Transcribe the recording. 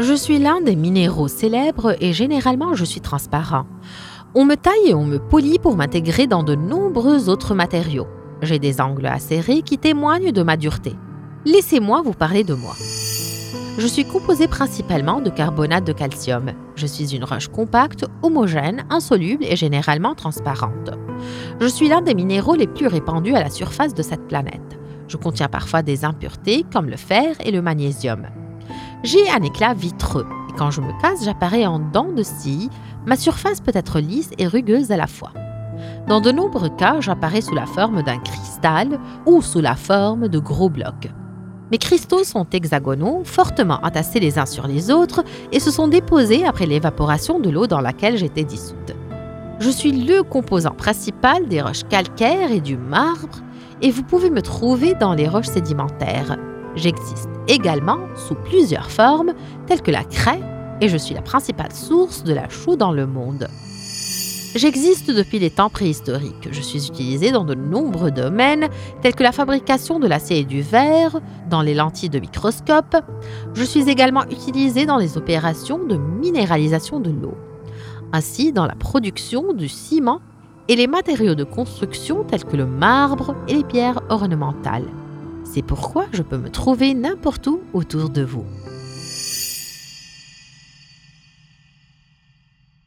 Je suis l'un des minéraux célèbres et généralement je suis transparent. On me taille et on me polie pour m'intégrer dans de nombreux autres matériaux. J'ai des angles acérés qui témoignent de ma dureté. Laissez-moi vous parler de moi. Je suis composé principalement de carbonate de calcium. Je suis une roche compacte, homogène, insoluble et généralement transparente. Je suis l'un des minéraux les plus répandus à la surface de cette planète. Je contiens parfois des impuretés comme le fer et le magnésium. J'ai un éclat vitreux et quand je me casse, j'apparais en dents de scie. Ma surface peut être lisse et rugueuse à la fois. Dans de nombreux cas, j'apparais sous la forme d'un cristal ou sous la forme de gros blocs. Mes cristaux sont hexagonaux, fortement entassés les uns sur les autres et se sont déposés après l'évaporation de l'eau dans laquelle j'étais dissoute. Je suis le composant principal des roches calcaires et du marbre et vous pouvez me trouver dans les roches sédimentaires. J'existe également sous plusieurs formes, telles que la craie, et je suis la principale source de la chaux dans le monde. J'existe depuis les temps préhistoriques. Je suis utilisé dans de nombreux domaines, tels que la fabrication de l'acier et du verre, dans les lentilles de microscope. Je suis également utilisé dans les opérations de minéralisation de l'eau, ainsi dans la production du ciment et les matériaux de construction tels que le marbre et les pierres ornementales. C'est pourquoi je peux me trouver n'importe où autour de vous.